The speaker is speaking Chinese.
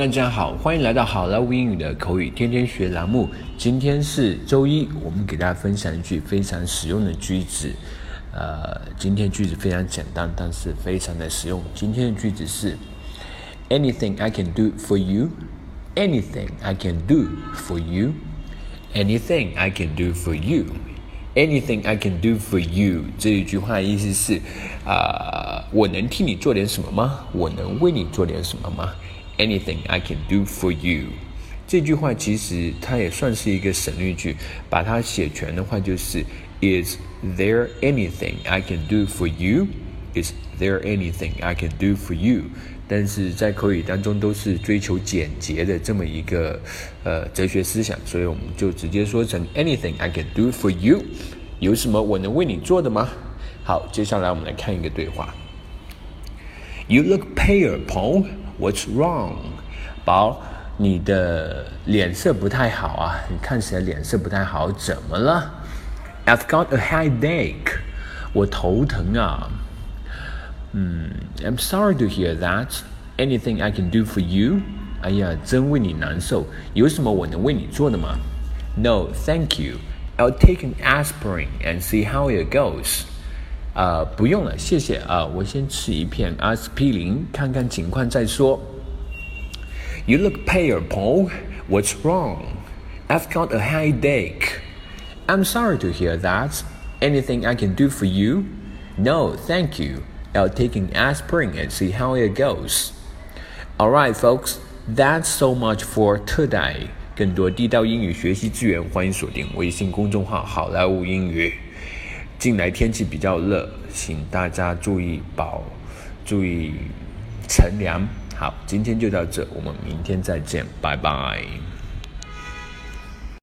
大家好，欢迎来到好莱坞英语的口语天天学栏目。今天是周一，我们给大家分享一句非常实用的句子。呃，今天句子非常简单，但是非常的实用。今天的句子是：Anything I can do for you, anything I can do for you, anything I can do for you, anything I can do for you。这一句话的意思是，啊、我能替你做点什么吗？我能为你做点什么吗？Anything I can do for you，这句话其实它也算是一个省略句，把它写全的话就是 Is there anything I can do for you? Is there anything I can do for you? 但是在口语当中都是追求简洁的这么一个呃哲学思想，所以我们就直接说成 Anything I can do for you，有什么我能为你做的吗？好，接下来我们来看一个对话。You look pale, Paul. What's wrong? 宝，你的脸色不太好啊，你看起来脸色不太好，怎么了？I've got a headache. 我头疼啊。嗯，I'm sorry to hear that. Anything I can do for you? 哎呀，真为你难受。有什么我能为你做的吗？No, thank you. I'll take an aspirin and see how it goes. 啊、不用了，谢谢啊、我先吃一片阿司匹林，看看情况再说。You look pale, Paul. What's wrong? I've got a headache. I'm sorry to hear that. Anything I can do for you? No, thank you. I'll take an aspirin and see how it goes. Alright, folks. That's so much for today. 更多地道英语学习资源，欢迎锁定微信公众号“好莱坞英语”。 近来天气比较热，请大家注意保，注意乘凉。好，今天就到这，我们明天再见，拜拜。